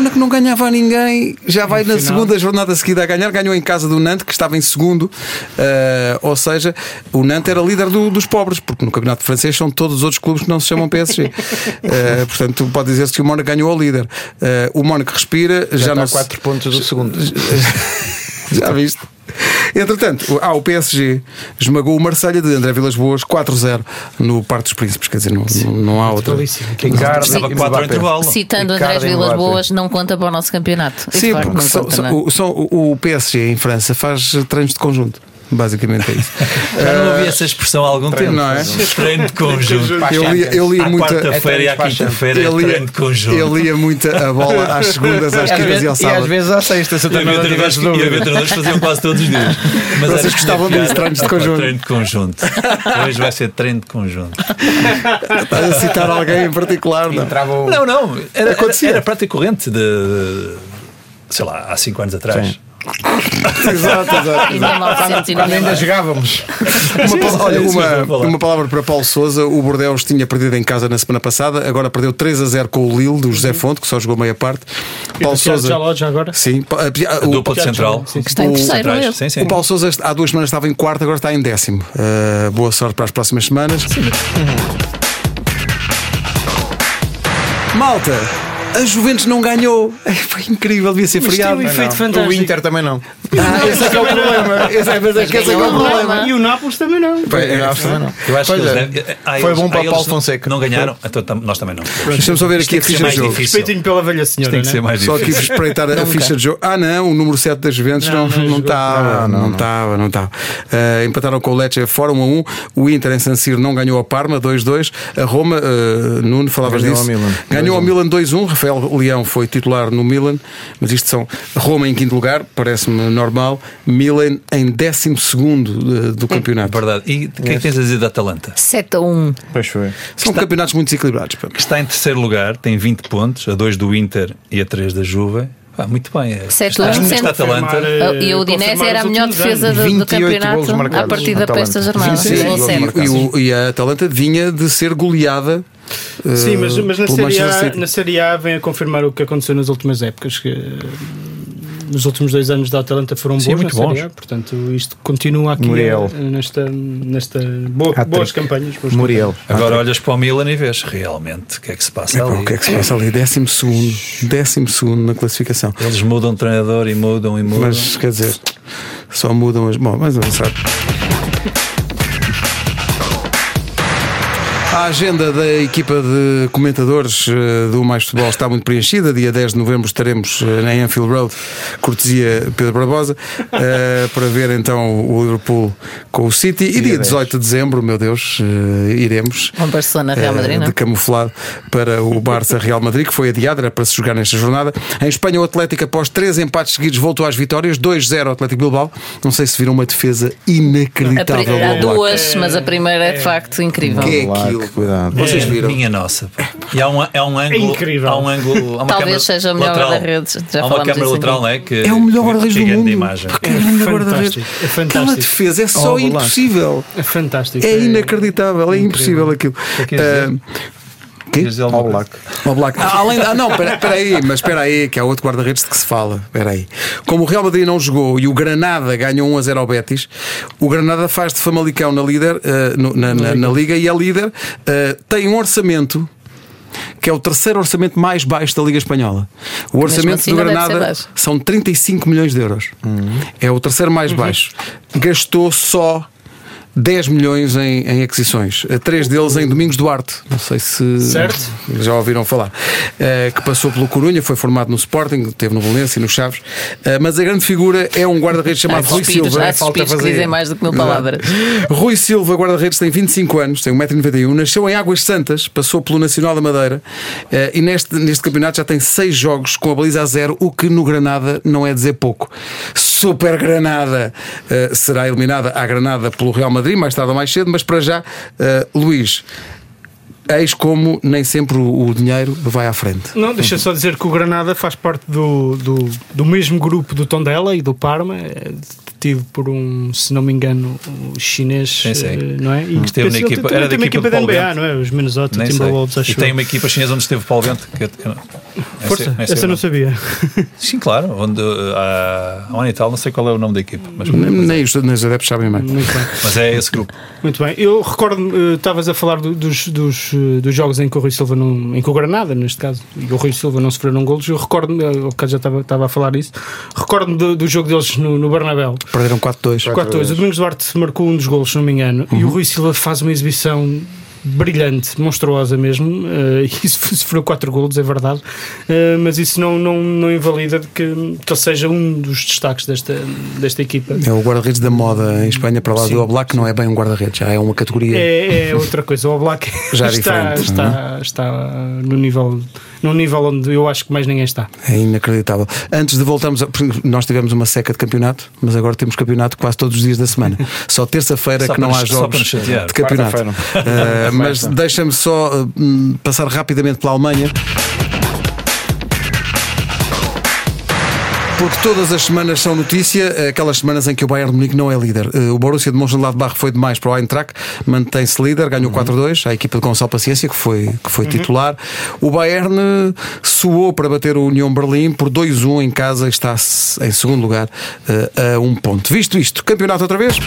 Mónaco não ganhava a ninguém, já vai na segunda jornada seguida a ganhar, ganhou em casa do Nantes, que estava em segundo, uh, ou seja, o Nantes era líder do, dos pobres, porque no Campeonato Francês são todos os outros clubes que não se chamam PSG. uh, eh, portanto, pode dizer-se que o Mónaco ganhou ao líder. Uh, o Mónaco respira, já, já não. 4 pontos do segundo. já viste? Entretanto, ah, o PSG esmagou o Marselha de André Vilas Boas 4-0 no Parque dos Príncipes. Quer dizer, não, não, não há outra. Citando André Vilas Boas, não conta para o nosso campeonato. Sim, porque só, só, o, o PSG em França faz treinos de conjunto. Basicamente é isso. Já não ouvi essa expressão há algum tempo. Não é? Treino de conjunto. Eu lia, eu lia muita. quarta-feira e à quinta-feira é treino de conjunto. Eu lia muita a bola às segundas, às quintas e ao sábado. E às vezes às sextas. E havia treinadores faziam quase todos os dias. Mas Vocês gostavam disso, treinos de conjunto. Treino de conjunto. Hoje vai ser treino de conjunto. Estás a citar alguém em particular? Não, não. não era, era prática corrente de. Sei lá, há 5 anos atrás exato, exato. Quando ainda jogávamos. Uma, olha, uma, uma palavra para Paulo Souza. O Bordeaux tinha perdido em casa na semana passada, agora perdeu 3 a 0 com o Lille, do José uhum. Fonte, que só jogou meia parte. E Paulo Souza. Já agora? Sim, a, dupla de central. Que está em terceiro. Sim, sim. O Paulo Souza há duas semanas estava em quarto, agora está em décimo. Uh, boa sorte para as próximas semanas. Sim. Malta! A Juventus não ganhou. É, foi incrível, devia ser feriado. Tem um efeito fantástico. O Inter também não. Ah, esse é que é o problema. Esse é, mas é que é, que é o problema. E o Nápoles também não. Foi, é, também não. Eu acho que é. ah, foi bom para o Paulo Fonseca. Não ganharam, então nós também não. Deixa-me só ver aqui a ficha de jogo. Respeitinho pela velha senhora. Tem que ser mais difícil. Só aqui espreitar a ficha de jogo. Ah, não, o número 7 da Juventus não estava. Não estava, não estava. Eh, empataram com o Lecce fora 1 a 1. O Inter em San Siro não ganhou a Parma 2-2. A Roma, uh, Nuno, falavas disso. Ganhou ao Milan 2-1. Rafael Leão foi titular no Milan, mas isto são Roma em quinto lugar, parece-me normal. Milan em 12 segundo do campeonato. Verdade. E o que é que tens a dizer da Atalanta? 7 a 1. Pois foi. São está, campeonatos muito desequilibrados. Que está em terceiro lugar, tem 20 pontos, a 2 do Inter e a 3 da Juve. Ah, muito bem. É. Certo, está, está Atalanta. E o Udinese era a melhor defesa do, do campeonato a partir da esta jornada. Sim, sim, e, e, a Atalanta vinha de ser goleada. Sim, mas, mas na, série a, na Série A vem a confirmar o que aconteceu nas últimas épocas. Que, nos últimos dois anos da Atalanta foram bons, Sim, muito bons. A, portanto, isto continua aqui Muriel. nesta, nesta boa, boas campanhas. Boas Muriel. Campanhas. Agora olhas para o Milan e vês realmente o que é que se passa é, ali. O que é que se passa ali? Décimo segundo, décimo segundo na classificação. Eles mudam de treinador e mudam e mudam. Mas quer dizer, só mudam as. Bom, mas avançado. A agenda da equipa de comentadores eh, do Mais Futebol está muito preenchida. Dia 10 de novembro estaremos eh, na Anfield Road, cortesia Pedro Barbosa, uh, para ver então o Liverpool com o City. E dia, dia 18 de dezembro, meu Deus, iremos. Um Barcelona Real Madrid, uh, De camuflado para o Barça Real Madrid, que foi adiado, era para se jogar nesta jornada. Em Espanha, o Atlético, após três empates seguidos, voltou às vitórias. 2-0 Atlético Bilbao. Não sei se viram uma defesa inacreditável. Há duas, mas a primeira é de facto incrível. Que é aquilo? Cuidado. Vocês viram? Minha nossa. E há um, é um ângulo. É incrível. Há um ângulo. Há uma Talvez seja o melhor guarda-redes. Há uma câmera lateral, não é? Que, é o melhor guarda-redes do mundo. Imagem. Porque é, é guarda-redes. É fantástico. Aquela defesa é só oh, impossível. É fantástico. É inacreditável. É, impossível aquilo. Que? Ao Black. Ao Black. Ah, além, ah, não, espera aí, mas espera aí, que há outro guarda-redes de que se fala. Espera aí. Como o Real Madrid não jogou e o Granada ganhou 1 a 0 ao Betis, o Granada faz de Famalicão na, líder, uh, no, na, na, na, Liga e a líder uh, tem um orçamento que é o terceiro orçamento mais baixo da Liga Espanhola. O orçamento assim do Granada são 35 milhões de euros. É o terceiro mais baixo. Gastou só 10 milhões em, em aquisições. Eh, Três deles em Domingos Duarte. Não sei se Certo. já ouviram falar. Eh, que passou pelo Corunha, foi formado no Sporting, teve no Valência e no Chaves. Eh, mas a grande figura é um guarda-redes chamado Rui Silva. há despidos que dizem mais do que mil palavras. Rui Silva, guarda-redes, tem 25 anos, tem 1,91m, nasceu em Águas Santas, passou pelo Nacional da Madeira eh, e neste, neste campeonato já tem 6 jogos com a baliza a zero, o que no Granada não é dizer pouco. Super Granada eh, será eliminada à Granada pelo Real Madrid, mais tarde ou mais cedo, mas para já, eh, Luís. Eis como nem sempre o, dinheiro vai à frente. Não, deixa só dizer que o Granada faz parte do, do, do mesmo grupo do Tondela e do Parma, é detido por um, se não me engano, um chinês, Sim, sim. eh, não é? E Que esteve na equipa- era da tem uma equipa da NBA, Bento. não é? Os Minnesota. Timberwolves, acho E tem uma equipa chinesa onde esteve o Paulo Bento. Que Força, essa o não sabia. Sim, claro. Onde, uh, há um e tal, não sei qual é o nome da equipa. Mas, Nem, nem os, nem os adeptos sabem mais. Muito bem. mas é esse grupo. Muito bem. Eu recordo, eh, estavas a falar do- dos, dos, eh, dos jogos em que o Rui Silva não, em que o Granada, neste caso, e o Rui Silva não sofreram golos. Eu recordo-me, já estava, estava a falar isso, recordo-me do, do jogo deles no, no Bernabéu. Perderam 4-2. 4-2. O Domingos Duarte marcou um dos golos, se não me engano, e o Rui Silva faz uma exibição brilhante, monstruosa mesmo, eh, e isso sofreu 4 golos, é verdade, Eh, mas isso não, não, não invalida de que, que ele seja um dos destaques desta, desta equipa. É o guarda-redes da moda em Espanha, para lá Sim. do Oblak, não é bem um guarda-redes, já é uma categoria. É, é outra coisa. O Oblak Já é está, diferente, está, está no nível, num nível onde eu acho que mais ninguém está. É inacreditável. Antes de voltarmos, a, nós tivemos uma seca de campeonato, mas agora temos campeonato quase todos os dias da semana. Só terça-feira que não há jogos de campeonato. Uh, mas deixa-me só uh, passar rapidamente pela Alemanha. Porque todas as semanas são notícia, aquelas semanas em que o Bayern de Munique não é líder. Uh, O Borussia de Mönchengladbach foi demais para o Eintracht, mantém-se líder, ganhou 4-2, a equipa de Gonçalo Paciência, que foi, que foi titular. O Bayern uh, suou para bater o União Berlim por 2-1 em casa, e está em segundo lugar a um ponto. Visto isto, campeonato outra vez?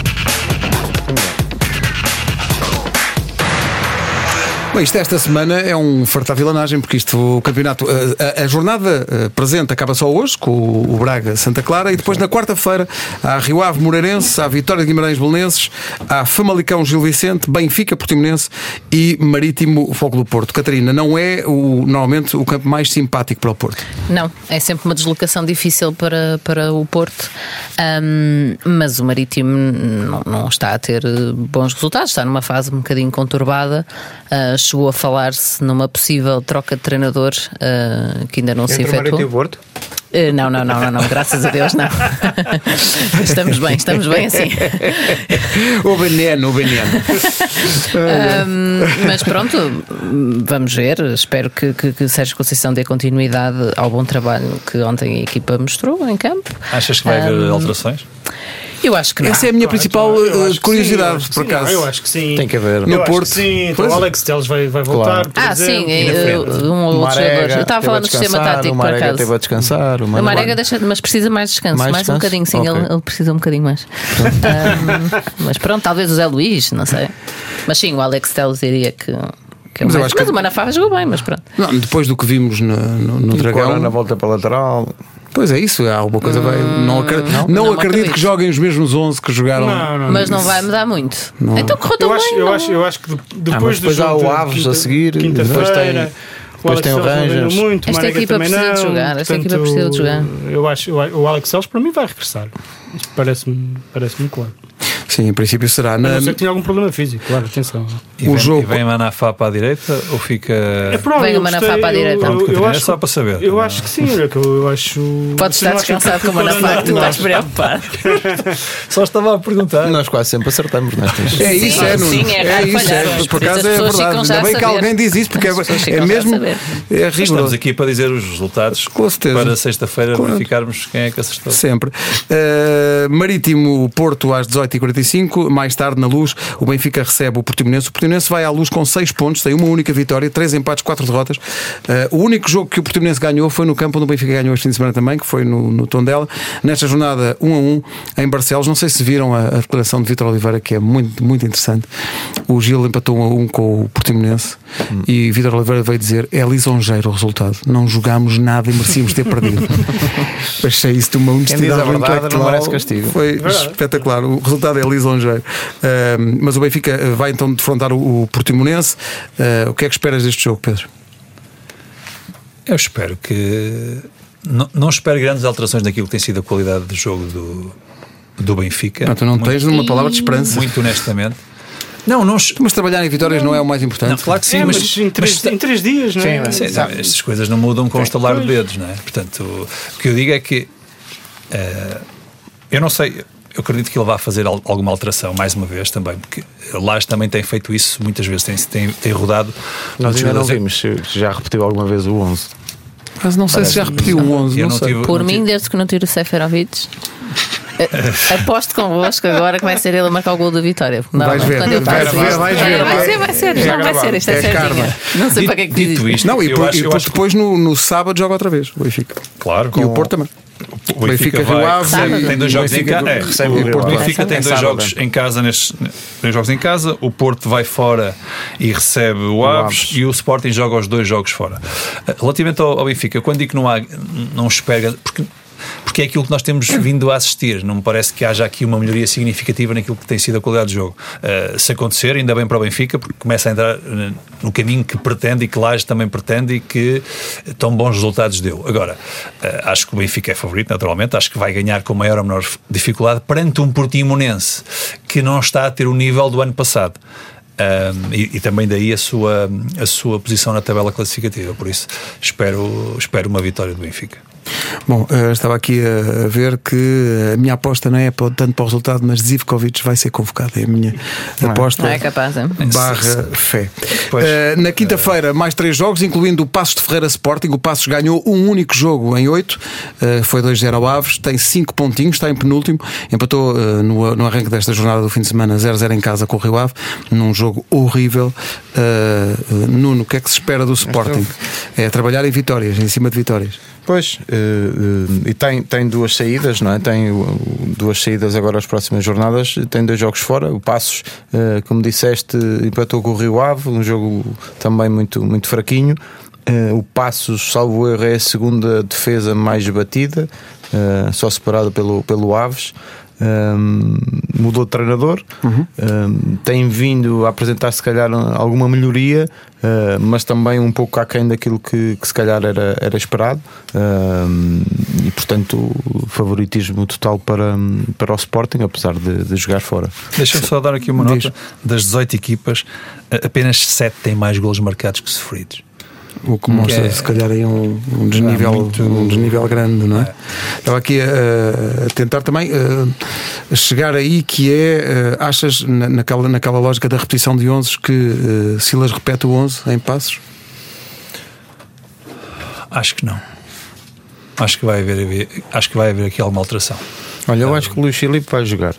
Isto esta semana é um fartar vilanagem, porque isto, o campeonato, a, a- a jornada eh, presente acaba só hoje, com o, o Braga Santa Clara, e depois na quarta-feira há Rio Ave Moreirense, há Vitória de Guimarães Belenenses, há Famalicão Gil Vicente, Benfica Portimonense e Marítimo Fogo do Porto. Catarina, não é o, normalmente o campo mais simpático para o Porto. Não, é sempre uma deslocação difícil para, para o Porto, Ahm, mas o Marítimo não, não está a ter eh, bons resultados, está numa fase um bocadinho conturbada. Ah, chegou a falar-se numa possível troca de treinador ah, que ainda não se Entre o Marítimo efetuou. o Porto? Eh, Não, não, não, não, não, graças a Deus não. estamos bem, estamos bem assim. o veneno, o veneno. Ahm, mas pronto, vamos ver. Espero que, que, que Sérgio Conceição dê continuidade ao bom trabalho que ontem a equipa mostrou em campo. Achas que vai haver Ahm, alterações? Eu acho que não. Essa é a minha principal Eu eh, acho que curiosidade, sim, eu por sim. acaso. Não, eu acho que sim. Tem que haver. Eu No acho Porto. que sim. Então Pois o. Alex Teles vai, vai voltar. Claro. Ah, exemplo. sim, eh, um ou outro jogador. Eu estava a falar no sistema tático, o por Marega acaso. teve a descansar. O O Marega deixa, mas precisa mais descanso, mais, Mais um bocadinho, sim, Ok. ele, ele precisa um bocadinho mais. Ahm, mas pronto, talvez o Zé Luís, não sei. Mas sim, o Alex Teles diria que. que é Mas eu mais- acho que- mas o Manafá jogou bem, mas pronto. Não, depois do que vimos no, no, no Dragão. na volta para a lateral. Pois é isso, há alguma coisa vai. Não, acre- não, não acredito acredito. que joguem os mesmos 11 que jogaram. Não, não, Mas não vai mudar muito. Então correu tão Eu acho, bem. eu, não- acho, eu acho que de- Ah, depois depois há o de Aves quinta- a seguir, depois tem- depois tem o não Rangers. muito, Esta Marega equipa precisa de não, jogar, esta equipa portanto, precisa de jogar. Eu acho, eu- o Alex Telles para mim vai regressar. Isto parece-me parece claro. Sim, em princípio será. A Na, não ser que tinha algum problema físico, claro, atenção. E O vem, jogo- e vem Manafá para a direita ou fica. É provável, Vem eu o Manafá gostei, para a eu- direita. eu- Pronto, eu Catarina, acho- é só para saber. Eu acho que sim, olha que eu, eu acho. Podes estar não descansado com o Manafá, que tu não estás preocupado. Só estava a perguntar. Nós quase sempre acertamos nestas. É isso, Sim, é, Nuno. sim, é raro isso, falhar, é, por isso acaso as é verdade. Ainda a bem que alguém diz isso, porque é, é a mesmo é Estamos aqui para dizer os resultados Com certeza. para sexta-feira verificarmos quem é que acertou. Sempre. Uh, Marítimo Porto às 18h45. 5, mais tarde na luz, o Benfica recebe o Portimonense. O Portimonense vai à luz com 6 pontos, tem uma única vitória, 3 empates, 4 derrotas. Uh, o único jogo que o Portimonense ganhou foi no campo onde o Benfica ganhou este fim de semana também, que foi no, no Tondela. Nesta jornada 1 a 1 em Barcelos. Não sei se viram a, a declaração de Vitor Oliveira, que é muito, muito interessante. O Gil empatou 1 a 1 com o Portimonense hum. e Vitor Oliveira veio dizer: é lisonjeiro o resultado. Não jogámos nada e merecíamos ter perdido. Achei isso de uma honestidade verdade, não merece castigo. Foi verdade. espetacular. O resultado é lisonjeiro. Uh, mas o Benfica vai então defrontar o, o Portimonense. Uh, o que é que esperas deste jogo, Pedro? Eu espero que. Não, não espero grandes alterações naquilo que tem sido a qualidade do jogo do, do Benfica. Não, tu não muito, tens uma palavra de esperança. Muito honestamente. Não, não. Mas trabalhar em vitórias não, não é o mais importante. Não, claro que sim, é, mas, mas, em, três, mas, em três dias, não é? Sim, não, estas coisas não mudam com o estalar de dedos, não é? Portanto, o, o que eu digo é que. Uh, eu não sei, eu acredito que ele vai fazer alguma alteração, mais uma vez também, porque Lage também tem feito isso muitas vezes, tem, tem, tem rodado. Nós ainda não vimos se já repetiu alguma vez o 11. Mas não sei Parece se já repetiu o 11. Não, não sei. Tive, Por não mim, tive... desde que não tiro o Seferovic. Aposto convosco agora que vai ser ele a marcar o gol da vitória. Não, vais ver, vais, vais ver, vais ver. Vai ser, vai ser. É não, vai ser. Isto é, é karma. Não sei para que é que diz isto. Não, e, por, acho, e depois, depois no, no sábado joga outra vez o Benfica. Claro. E o Porto também. O Benfica, Benfica Rio Ave tem dois jogos em casa. É, o Porto Benfica tem dois jogos em casa nestes dois jogos em casa. O Porto vai fora e recebe o Aves, e o Sporting joga os dois jogos fora. Relativamente ao, ao Benfica, quando digo que não há, não espera, porque porque é aquilo que nós temos vindo a assistir. Não me parece que haja aqui uma melhoria significativa naquilo que tem sido a qualidade do jogo. Uh, se acontecer, ainda bem para o Benfica, porque começa a entrar uh, no caminho que pretende e que Laje também pretende e que tão bons resultados deu. Agora, uh, acho que o Benfica é favorito, naturalmente, acho que vai ganhar com maior ou menor dificuldade perante um Portimonense que não está a ter o nível do ano passado. Um, e, e, também daí a sua, a sua posição na tabela classificativa. Por isso, espero, espero uma vitória do Benfica. Bom, uh, estava aqui a ver que a minha aposta não é tanto para o resultado, mas Zivkovic vai ser convocado. É a minha não é. aposta. Não é capaz, é? Barra fé. Uh, na quinta-feira, mais três jogos, incluindo o Passos de Ferreira Sporting. O Passos ganhou um único jogo em oito, foi 2-0 ao Aves, tem cinco pontinhos, está em penúltimo. Empatou no, no arranque desta jornada do fim de semana 0-0 em casa com o Rio Ave, num jogo horrível. Nuno, o que é que se espera do Sporting? É trabalhar em vitórias, em cima de vitórias. Pois, uh, uh, e tem, tem duas saídas, não é? Tem duas saídas agora as próximas jornadas, tem dois jogos fora. O Passos, como disseste, empatou com o Rio Ave, um jogo também muito, muito fraquinho. o Passos, salvo erro, é a segunda defesa mais batida, só separada pelo, pelo Aves um, mudou de treinador, uhum. um, tem vindo a apresentar se calhar alguma melhoria, uh, mas também um pouco aquém daquilo que, que se calhar era, era esperado um, e portanto favoritismo total para, para o Sporting, apesar de, de jogar fora. Deixa-me só dar aqui uma nota: das 18 equipas, apenas 7 têm mais golos marcados que sofridos. O que mostra, é, se calhar, aí um, um desnível, muito... um desnível grande, não é? é. Estava aqui a, a tentar também uh, chegar aí que é, uh, achas, na, naquela, naquela lógica da repetição de 11 que uh, Silas repete o 11 em passos? Acho que não. Acho que vai haver, acho que vai haver aqui alguma alteração. Olha, eu acho que o Luís Filipe vai jogar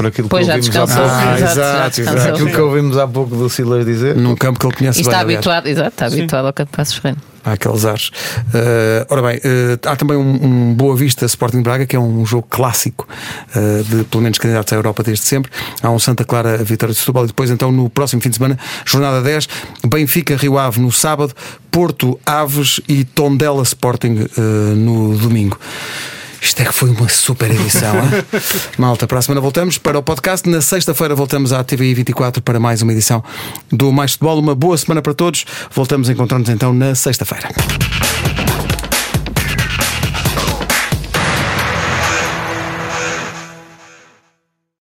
por aquilo pois que ouvimos há pouco. Ah, exato, exato, aquilo que ouvimos há pouco do Silas dizer. Num campo que ele conhece e está bem. Habituado, exato, está Sim. habituado ao campo de Passos Ferreira. Há aqueles ares. Uh, ora bem, uh, há também um, um, Boa Vista Sporting Braga, que é um jogo clássico uh, de pelo menos candidatos à Europa desde sempre. Há um Santa Clara Vitória de Setúbal e depois, então, no próximo fim de semana, jornada 10, Benfica Rio Ave no sábado, Porto Aves e Tondela Sporting no domingo. Isto é que foi uma super edição. Malta, para a semana voltamos para o podcast. Na sexta-feira voltamos à TVI 24 para mais uma edição do Mais Futebol. Uma boa semana para todos. Voltamos a encontrar-nos então na sexta-feira.